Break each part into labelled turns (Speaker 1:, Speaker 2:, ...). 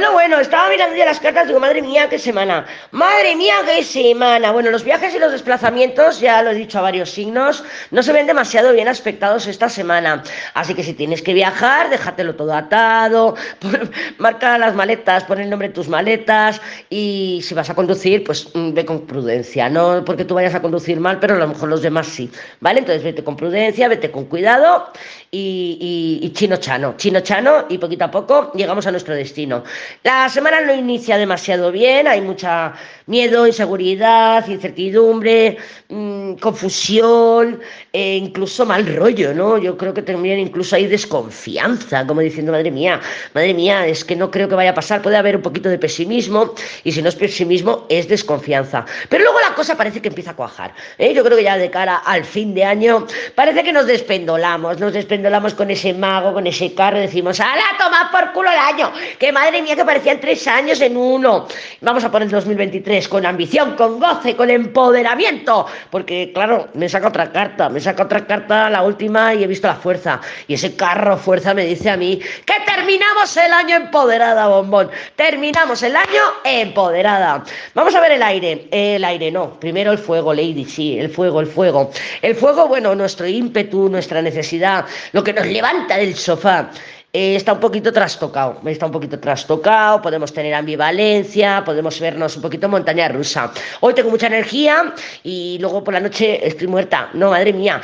Speaker 1: Bueno, bueno, estaba mirando ya las cartas, digo, madre mía, qué semana. Madre mía, qué semana. Bueno, los viajes y los desplazamientos, ya lo he dicho a varios signos, no se ven demasiado bien aspectados esta semana. Así que si tienes que viajar, déjatelo todo atado, marca las maletas, pon el nombre de tus maletas y si vas a conducir, pues mm, ve con prudencia. No porque tú vayas a conducir mal, pero a lo mejor los demás sí. ¿Vale? Entonces vete con prudencia, vete con cuidado y, y chino chano, chino chano y poquito a poco llegamos a nuestro destino. La semana no inicia demasiado bien, hay mucha miedo, inseguridad, incertidumbre, mmm, confusión, e incluso mal rollo, ¿no? Yo creo que también incluso hay desconfianza, como diciendo, madre mía, madre mía, es que no creo que vaya a pasar, puede haber un poquito de pesimismo, y si no es pesimismo, es desconfianza. Pero luego la cosa parece que empieza a cuajar. ¿eh? Yo creo que ya de cara al fin de año, parece que nos despendolamos, nos despendolamos con ese mago, con ese carro, decimos, ¡ala, toma por culo el año! ¡Que madre mía, que parecían tres años en uno! Vamos a poner el 2023 con ambición, con goce, con empoderamiento, porque claro, me saca otra carta, me saca otra carta, la última, y he visto la fuerza. Y ese carro fuerza me dice a mí que terminamos el año empoderada, bombón. Terminamos el año empoderada. Vamos a ver el aire. El aire no. Primero el fuego, Lady, sí, el fuego, el fuego. El fuego, bueno, nuestro ímpetu, nuestra necesidad, lo que nos levanta del sofá. Eh, está un poquito trastocado, está un poquito trastocado, podemos tener ambivalencia, podemos vernos un poquito montaña rusa. Hoy tengo mucha energía y luego por la noche estoy muerta. No, madre mía,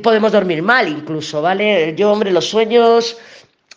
Speaker 1: podemos dormir mal incluso, ¿vale? Yo, hombre, los sueños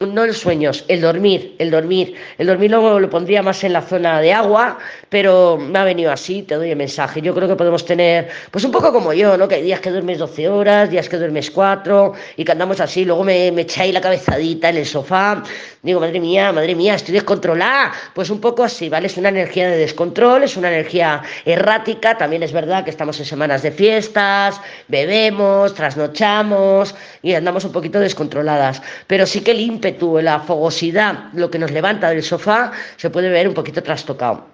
Speaker 1: no los sueños, el dormir, el dormir. El dormir luego lo pondría más en la zona de agua, pero me ha venido así, te doy el mensaje. Yo creo que podemos tener, pues un poco como yo, ¿no? Que hay días que duermes 12 horas, días que duermes 4 y que andamos así. Luego me, me echáis la cabezadita en el sofá. Digo, madre mía, madre mía, estoy descontrolada. Pues un poco así, ¿vale? Es una energía de descontrol, es una energía errática. También es verdad que estamos en semanas de fiestas, bebemos, trasnochamos y andamos un poquito descontroladas. Pero sí que el la fogosidad, lo que nos levanta del sofá, se puede ver un poquito trastocado.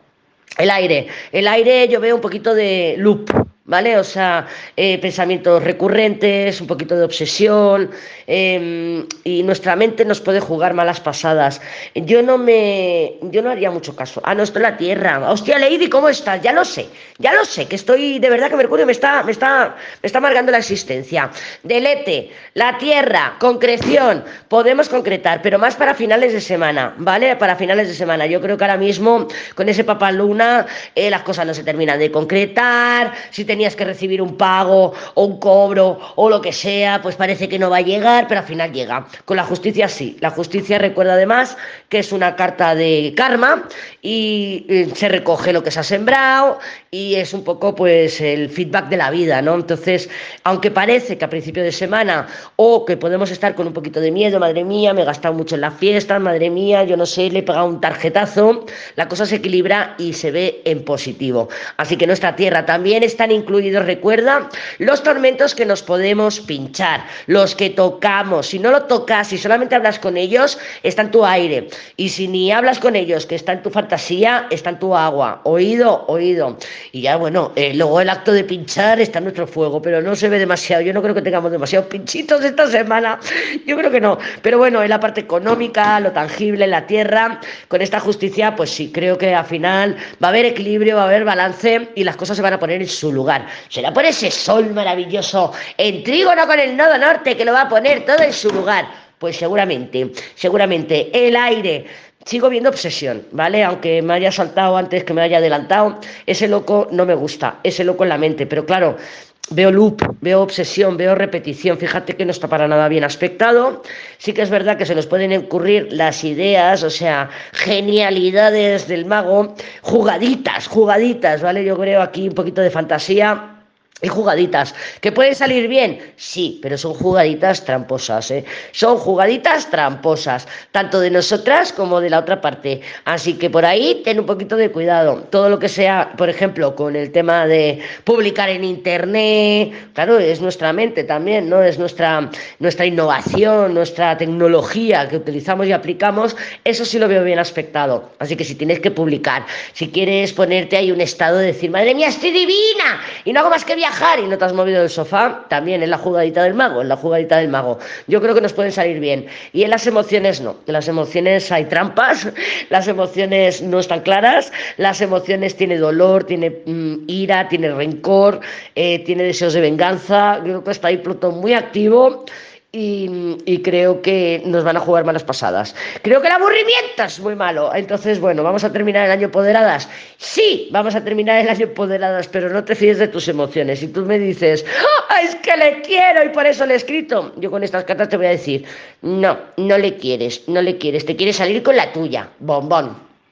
Speaker 1: El aire, el aire yo veo un poquito de loop, ¿vale? O sea, eh, pensamientos recurrentes, un poquito de obsesión, eh, y nuestra mente nos puede jugar malas pasadas. Yo no me, yo no haría mucho caso. Ah, no, esto es la Tierra. Hostia, Lady, ¿cómo estás? Ya lo sé, ya lo sé, que estoy, de verdad que Mercurio me está, me está, me está amargando la existencia. Delete, la Tierra, concreción, podemos concretar, pero más para finales de semana, ¿vale? Para finales de semana. Yo creo que ahora mismo, con ese papaluna, eh, las cosas no se terminan de concretar, si te tenías que recibir un pago o un cobro o lo que sea, pues parece que no va a llegar, pero al final llega. Con la justicia sí. La justicia recuerda además que es una carta de karma y eh, se recoge lo que se ha sembrado y es un poco pues el feedback de la vida, ¿no? Entonces, aunque parece que a principio de semana o que podemos estar con un poquito de miedo, madre mía, me he gastado mucho en la fiesta, madre mía, yo no sé, le he pegado un tarjetazo, la cosa se equilibra y se ve en positivo. Así que nuestra tierra también está en incluidos, recuerda, los tormentos que nos podemos pinchar, los que tocamos. Si no lo tocas, si solamente hablas con ellos, está en tu aire. Y si ni hablas con ellos, que está en tu fantasía, está en tu agua. Oído, oído. Y ya, bueno, eh, luego el acto de pinchar está en nuestro fuego, pero no se ve demasiado. Yo no creo que tengamos demasiados pinchitos esta semana. Yo creo que no. Pero bueno, en la parte económica, lo tangible, en la tierra, con esta justicia, pues sí, creo que al final va a haber equilibrio, va a haber balance y las cosas se van a poner en su lugar. Será por ese sol maravilloso en trígono con el nodo norte que lo va a poner todo en su lugar. Pues seguramente, seguramente el aire. Sigo viendo obsesión, ¿vale? Aunque me haya saltado antes que me haya adelantado, ese loco no me gusta, ese loco en la mente. Pero claro, Veo loop, veo obsesión, veo repetición. Fíjate que no está para nada bien aspectado. Sí que es verdad que se nos pueden ocurrir las ideas, o sea, genialidades del mago, jugaditas, jugaditas, ¿vale? Yo creo aquí un poquito de fantasía y jugaditas, ¿que pueden salir bien? Sí, pero son jugaditas tramposas, ¿eh? Son jugaditas tramposas, tanto de nosotras como de la otra parte. Así que por ahí ten un poquito de cuidado. Todo lo que sea, por ejemplo, con el tema de publicar en internet, claro, es nuestra mente también, ¿no? Es nuestra, nuestra innovación, nuestra tecnología que utilizamos y aplicamos, eso sí lo veo bien aspectado. Así que si tienes que publicar, si quieres ponerte ahí un estado de decir, madre mía, estoy divina, y no hago más que viajar viajar y no te has movido del sofá, también es la jugadita del mago, es la jugadita del mago. Yo creo que nos pueden salir bien. Y en las emociones no. En las emociones hay trampas, las emociones no están claras, las emociones tiene dolor, tiene mm, ira, tiene rencor, eh, tiene deseos de venganza. Creo que está ahí Plutón muy activo y, creo que nos van a jugar malas pasadas. Creo que el aburrimiento es muy malo. Entonces, bueno, ¿vamos a terminar el año empoderadas? Sí, vamos a terminar el año empoderadas, pero no te fíes de tus emociones. Si tú me dices, ¡Ah, es que le quiero y por eso le he escrito, yo con estas cartas te voy a decir, no, no le quieres, no le quieres, te quieres salir con la tuya, bombón.